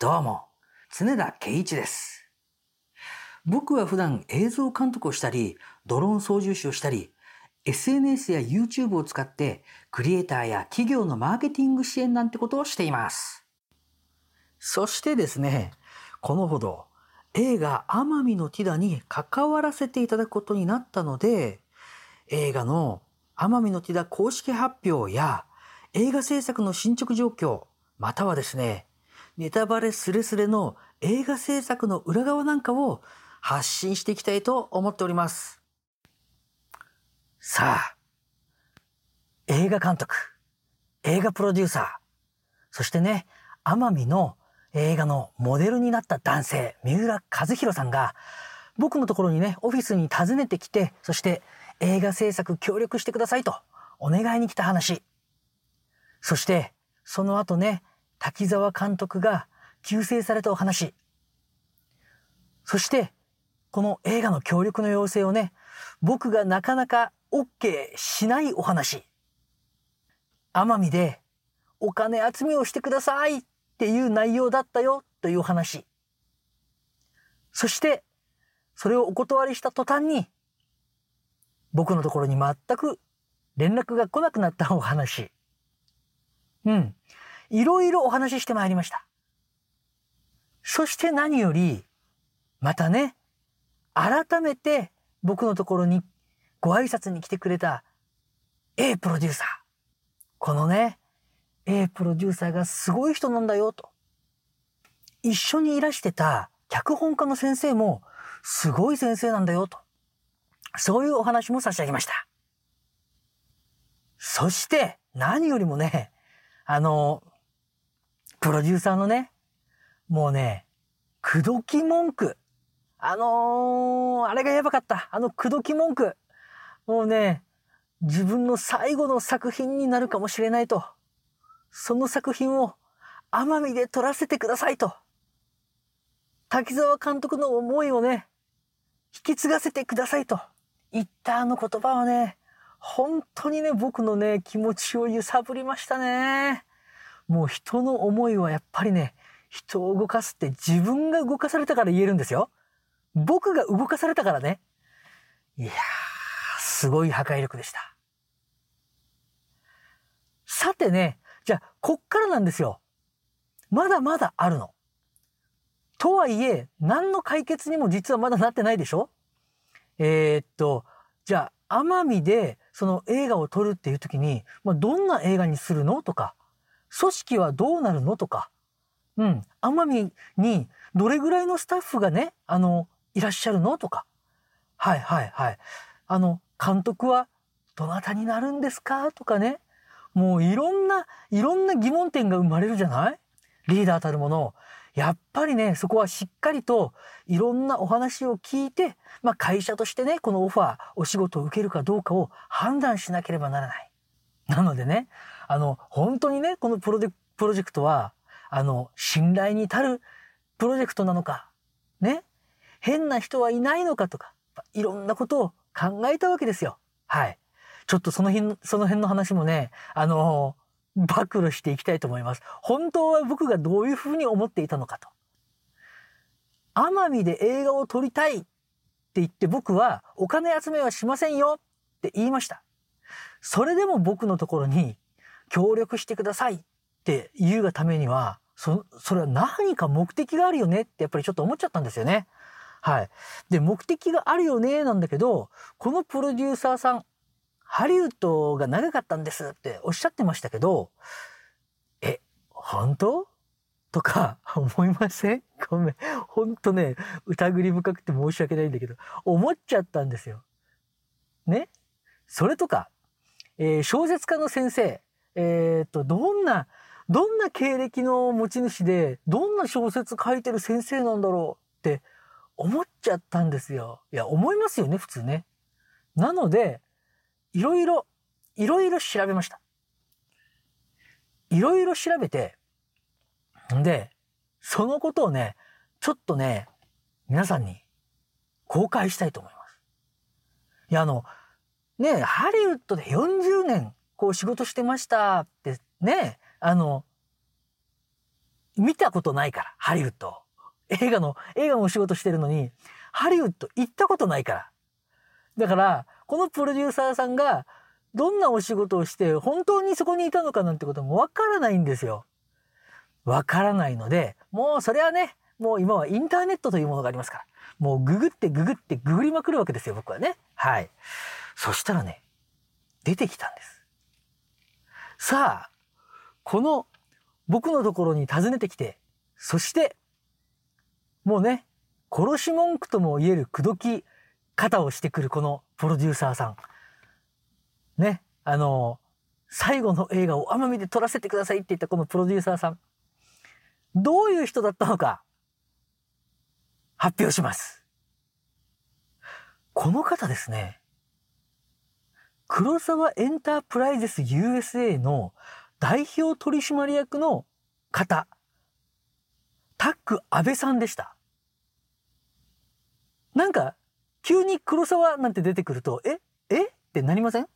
どうも、常田圭一です。僕は普段映像監督をしたり、ドローン操縦士をしたり、SNS や YouTube を使ってクリエイターや企業のマーケティング支援なんてことをしています。そしてですね、このほど映画奄美のティダに関わらせていただくことになったので、映画の奄美のティダ公式発表や映画制作の進捗状況、またはですね、ネタバレスレスレの映画制作の裏側なんかを発信していきたいと思っております。さあ、映画監督、映画プロデューサー、そしてね、奄美の映画のモデルになった男性、三浦和弘さんが、僕のところにね、オフィスに訪ねてきて、そして映画制作協力してくださいとお願いに来た話。そして、その後ね、滝沢監督が急逝されたお話。そして、この映画の協力の要請をね、僕がなかなか OK しないお話。奄美でお金集めをしてくださいっていう内容だったよという話。そして、それをお断りした途端に、僕のところに全く連絡が来なくなったお話。うん。いろいろお話ししてまいりました。そして何より、またね、改めて僕のところにご挨拶に来てくれた A プロデューサー。このね、A プロデューサーがすごい人なんだよと。一緒にいらしてた脚本家の先生もすごい先生なんだよと。そういうお話も差し上げました。そして何よりもね、あの、プロデューサーのね、もうね、口説き文句。あのー、あれがやばかった。あの口説き文句。もうね、自分の最後の作品になるかもしれないと。その作品を奄美で撮らせてくださいと。滝沢監督の思いをね、引き継がせてくださいと。言ったあの言葉はね、本当にね、僕のね、気持ちを揺さぶりましたね。もう人の思いはやっぱりね、人を動かすって自分が動かされたから言えるんですよ。僕が動かされたからね。いやー、すごい破壊力でした。さてね、じゃあ、こっからなんですよ。まだまだあるの。とはいえ、何の解決にも実はまだなってないでしょえー、っと、じゃあ、奄美でその映画を撮るっていう時に、まあ、どんな映画にするの？とか、組織はどうなるの？とか、うん、奄美にどれぐらいのスタッフがね、あの、いらっしゃるの？とか、はいはいはい。あの、監督はどなたになるんですか？とかね、もういろんな、いろんな疑問点が生まれるじゃない？リーダーたるもの。やっぱりね、そこはしっかりといろんなお話を聞いて、まあ会社としてね、このオファー、お仕事を受けるかどうかを判断しなければならない。なのでね、あの、本当にね、このプロジェプロジェクトは、あの、信頼に足るプロジェクトなのか、ね、変な人はいないのかとか、いろんなことを考えたわけですよ。はい。ちょっとその辺、その辺の話もね、あの暴露していきたいと思います。本当は僕がどういうふうに思っていたのかと。奄美で映画を撮りたいって言って僕はお金集めはしませんよって言いました。それでも僕のところに協力してくださいって言うがためには、そ、それは何か目的があるよねってやっぱりちょっと思っちゃったんですよね。はい。で、目的があるよねなんだけど、このプロデューサーさん、ハリウッドが長かったんですっておっしゃってましたけど、え、本当？とか思いません？ごめん。ほんとね、疑り深くて申し訳ないんだけど、思っちゃったんですよ。ね？それとか、えー小説家の先生、えっと、どんな、どんな経歴の持ち主で、どんな小説書いてる先生なんだろうって思っちゃったんですよ。いや、思いますよね、普通ね。なので、いろいろ、いろいろ調べました。いろいろ調べて、んで、そのことをね、ちょっとね、皆さんに公開したいと思います。いや、あの、ね、ハリウッドで40年、こう仕事してましたってね、あの、見たことないから、ハリウッド。映画の、映画のお仕事してるのに、ハリウッド行ったことないから。だから、このプロデューサーさんが、どんなお仕事をして、本当にそこにいたのかなんてこともわからないんですよ。わからないので、もうそれはね、もう今はインターネットというものがありますから。もうググってググってググりまくるわけですよ、僕はね。はい。そしたらね、出てきたんです。さあ、この僕のところに訪ねてきて、そして、もうね、殺し文句とも言える口説き方をしてくるこのプロデューサーさん。ね、あの、最後の映画を奄美で撮らせてくださいって言ったこのプロデューサーさん。どういう人だったのか、発表します。この方ですね、黒沢エンタープライゼス USA の代表取締役の方、タック安倍さんでした。なんか、急に黒沢なんて出てくると、ええ？ってなりません？っ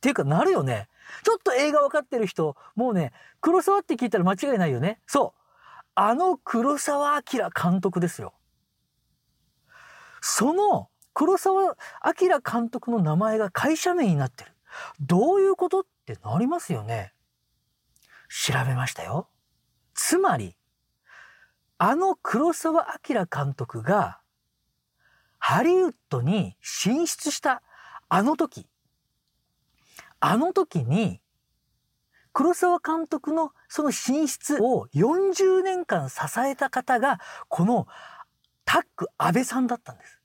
ていうかなるよね。ちょっと映画分かってる人、もうね、黒沢って聞いたら間違いないよね。そう。あの黒沢明監督ですよ。その黒沢明監督の名前が会社名になってる。どういうことってなりますよね。調べましたよ。つまり、あの黒沢明監督が、ハリウッドに進出したあの時、あの時に、黒沢監督のその進出を40年間支えた方が、このタック安倍さんだったんです。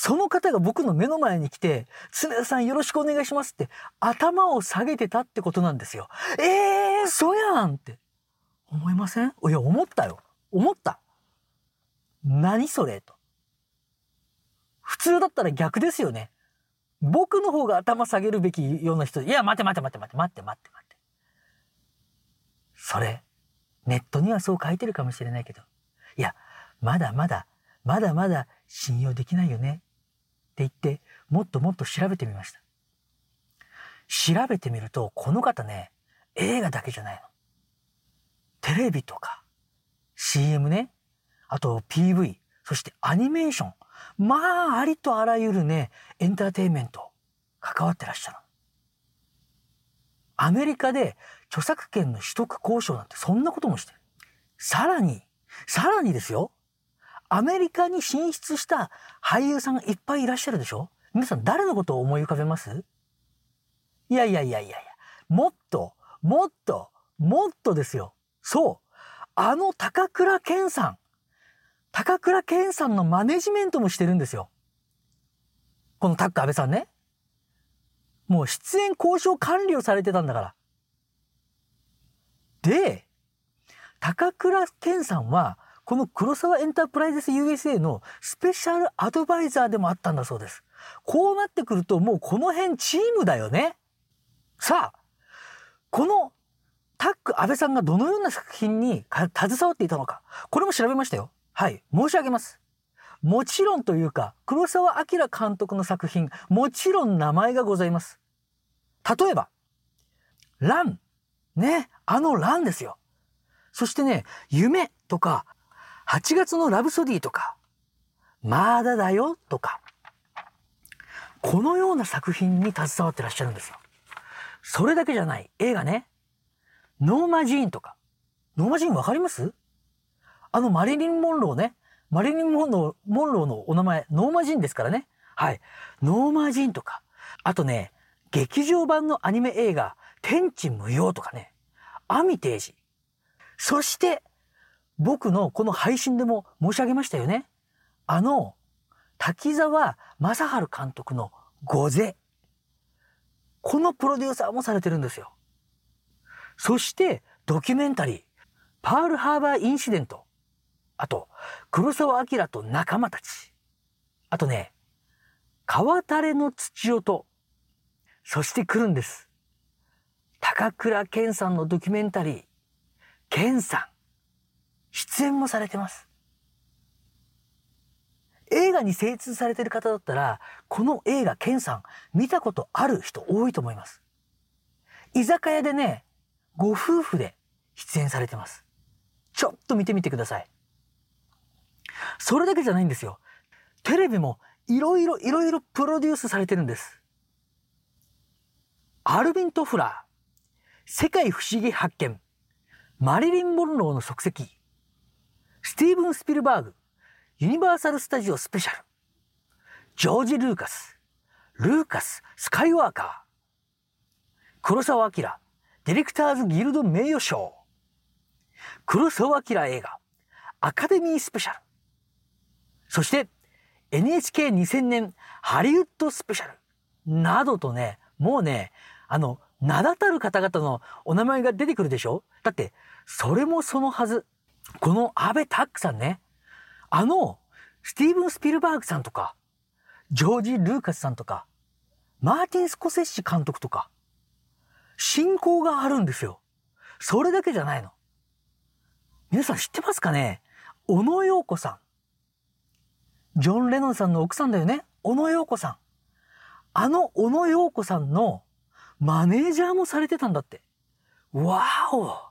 その方が僕の目の前に来て、常田さんよろしくお願いしますって頭を下げてたってことなんですよ。ええー、そやんって思いませんいや、思ったよ。思った。何それ？と。普通だったら逆ですよね。僕の方が頭下げるべきような人、いや、待て待て待て待て待って待って待って。それ、ネットにはそう書いてるかもしれないけど、いや、まだまだ、まだまだ信用できないよね。って言って、もっともっと調べてみました。調べてみると、この方ね、映画だけじゃないの。テレビとか、CM ね、あと PV、そしてアニメーション。まあ、ありとあらゆるね、エンターテインメント、関わってらっしゃる。アメリカで著作権の取得交渉なんてそんなこともしてる。さらに、さらにですよ。アメリカに進出した俳優さんがいっぱいいらっしゃるでしょ？皆さん誰のことを思い浮かべます？いやいやいやいやいや、もっと、もっと、もっとですよ。そう。あの高倉健さん。高倉健さんのマネジメントもしてるんですよ。このタック安倍さんね。もう出演交渉管理をされてたんだから。で、高倉健さんはこの黒沢エンタープライゼス USA のスペシャルアドバイザーでもあったんだそうです。こうなってくるともうこの辺チームだよね。さあ、このタック安倍さんがどのような作品に携わっていたのか、これも調べましたよ。はい、申し上げます。もちろんというか、黒沢明監督の作品、もちろん名前がございます。例えば、ラン。ね、あの乱ですよ。そしてね、夢とか、8月のラプソディとか、まあだだよとか、このような作品に携わってらっしゃるんですよ。それだけじゃない。映画ね。ノーマジーンとか。ノーマジーンわかります？あのマリリン・モンローね。マリリン・モンローモンローのお名前、ノーマジーンですからね。はい。ノーマジーンとか。あとね、劇場版のアニメ映画、天地無用とかね。アミテージ。そして、僕のこの配信でも申し上げましたよね。あの、滝沢正治監督のゴゼ。このプロデューサーもされてるんですよ。そしてドキュメンタリー、パールハーバーインシデント。あと、黒沢明と仲間たち。あとね、川垂れの土音。そして来るんです。高倉健さんのドキュメンタリー、健さん。出演もされてます。映画に精通されてる方だったら、この映画、ケンさん、見たことある人多いと思います。居酒屋でね、ご夫婦で出演されてます。ちょっと見てみてください。それだけじゃないんですよ。テレビもいろいろいろいろプロデュースされてるんです。アルビン・トフラー、世界不思議発見、マリリン・モンローの足跡、スティーブン・スピルバーグ、ユニバーサル・スタジオ・スペシャル、ジョージ・ルーカス、ルーカス・スカイワーカー、黒澤明、ディレクターズ・ギルド名誉賞、黒澤明映画、アカデミースペシャル、そして NHK2000 年ハリウッドスペシャルなどとね、もうね、あの、名だたる方々のお名前が出てくるでしょ？だって、それもそのはず。この安倍タックさんね、あの、スティーブン・スピルバーグさんとか、ジョージ・ルーカスさんとか、マーティン・スコセッシ監督とか、信仰があるんですよ。それだけじゃないの。皆さん知ってますかね？小野洋子さん。ジョン・レノンさんの奥さんだよね？小野洋子さん。あの小野洋子さんのマネージャーもされてたんだって。わお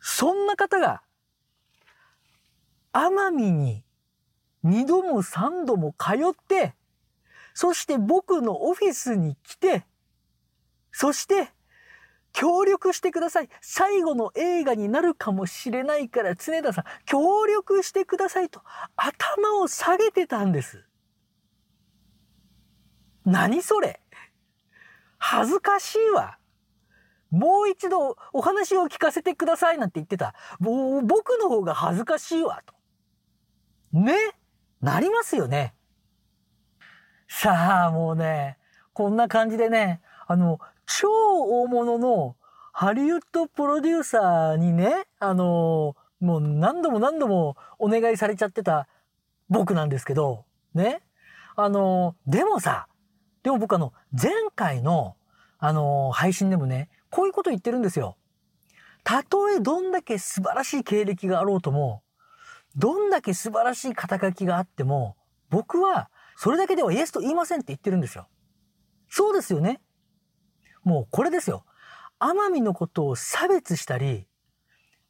そんな方が、奄美に二度も三度も通って、そして僕のオフィスに来て、そして協力してください。最後の映画になるかもしれないから、常田さん、協力してくださいと頭を下げてたんです。何それ？恥ずかしいわ。もう一度お話を聞かせてくださいなんて言ってた。もう僕の方が恥ずかしいわ、と。ね？なりますよね。さあ、もうね、こんな感じでね、あの、超大物のハリウッドプロデューサーにね、あの、もう何度も何度もお願いされちゃってた僕なんですけど、ね？あの、でもさ、でも僕あの、前回の、あの、配信でもね、こういうこと言ってるんですよ。たとえどんだけ素晴らしい経歴があろうとも、どんだけ素晴らしい肩書きがあっても、僕はそれだけではイエスと言いませんって言ってるんですよ。そうですよね。もうこれですよ。奄美のことを差別したり、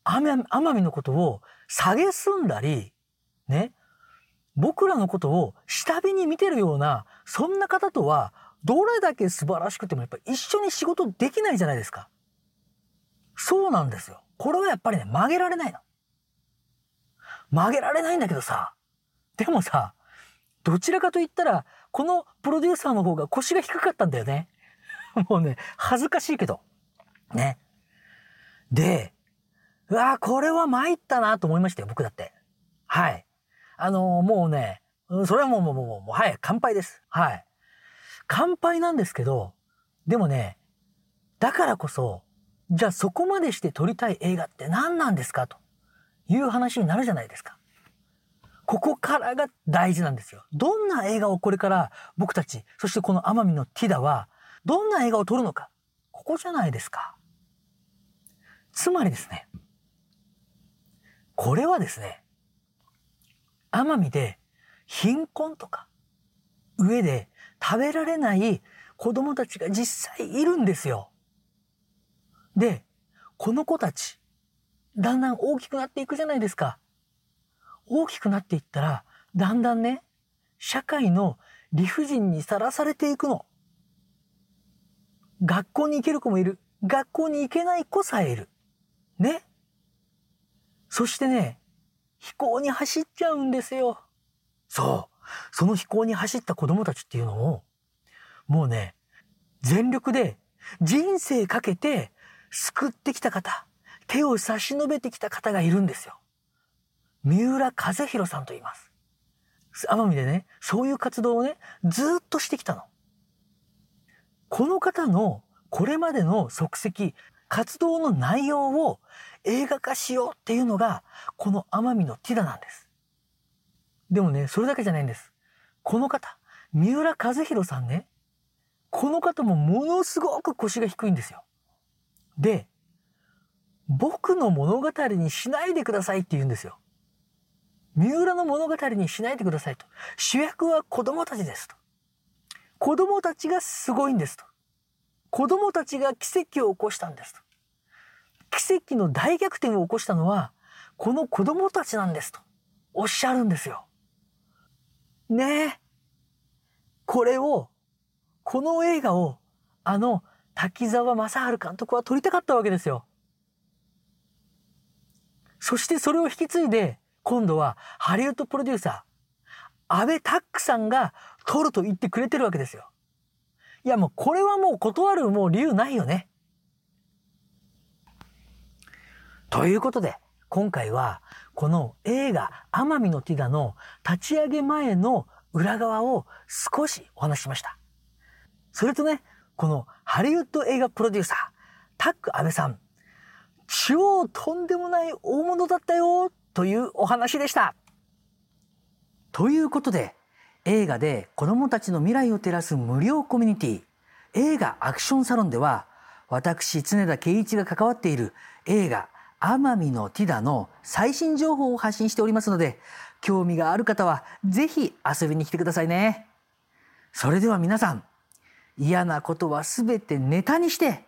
奄美のことを下げすんだり、ね。僕らのことを下火に見てるような、そんな方とは、どれだけ素晴らしくてもやっぱり一緒に仕事できないじゃないですか。そうなんですよ。これはやっぱりね、曲げられないの。曲げられないんだけどさ、でもさ、どちらかと言ったら、このプロデューサーの方が腰が低かったんだよね。もうね、恥ずかしいけど。ね。で、うわこれは参ったなと思いましたよ、僕だって。はい。あのー、もうね、それはもう、もう、もう、もう、はい、乾杯です。はい。乾杯なんですけど、でもね、だからこそ、じゃあそこまでして撮りたい映画って何なんですかという話になるじゃないですか。ここからが大事なんですよ。どんな映画をこれから僕たち、そしてこの奄美のティダは、どんな映画を撮るのか。ここじゃないですか。つまりですね、これはですね、奄美で貧困とか上で食べられない子供たちが実際いるんですよ。で、この子たち、だんだん大きくなっていくじゃないですか。大きくなっていったら、だんだんね、社会の理不尽にさらされていくの。学校に行ける子もいる。学校に行けない子さえいる。ね。そしてね、飛行に走っちゃうんですよ。そう。その飛行に走った子供たちっていうのを、もうね、全力で人生かけて救ってきた方、手を差し伸べてきた方がいるんですよ。三浦和弘さんと言います。奄美でね、そういう活動をね、ずっとしてきたの。この方のこれまでの足跡、活動の内容を映画化しようっていうのが、この奄美のティダなんです。でもね、それだけじゃないんです。この方、三浦和弘さんね、この方もものすごく腰が低いんですよ。で、僕の物語にしないでくださいって言うんですよ。三浦の物語にしないでくださいと。主役は子供たちですと。子供たちがすごいんですと。子供たちが奇跡を起こしたんですと。奇跡の大逆転を起こしたのは、この子供たちなんですとおっしゃるんですよ。ねえ。これを、この映画を、あの、滝沢正治監督は撮りたかったわけですよ。そしてそれを引き継いで、今度はハリウッドプロデューサー、安倍タックさんが撮ると言ってくれてるわけですよ。いやもうこれはもう断るもう理由ないよね。ということで、今回はこの映画奄美のティガの立ち上げ前の裏側を少しお話ししました。それとね、このハリウッド映画プロデューサー、タック安倍さん、超とんでもない大物だったよというお話でした。ということで、映画で子供たちの未来を照らす無料コミュニティ、映画アクションサロンでは、私、常田圭一が関わっている映画、奄美のティダの最新情報を発信しておりますので、興味がある方はぜひ遊びに来てくださいね。それでは皆さん、嫌なことは全てネタにして、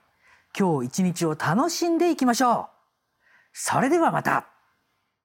今日一日を楽しんでいきましょう。それではまた。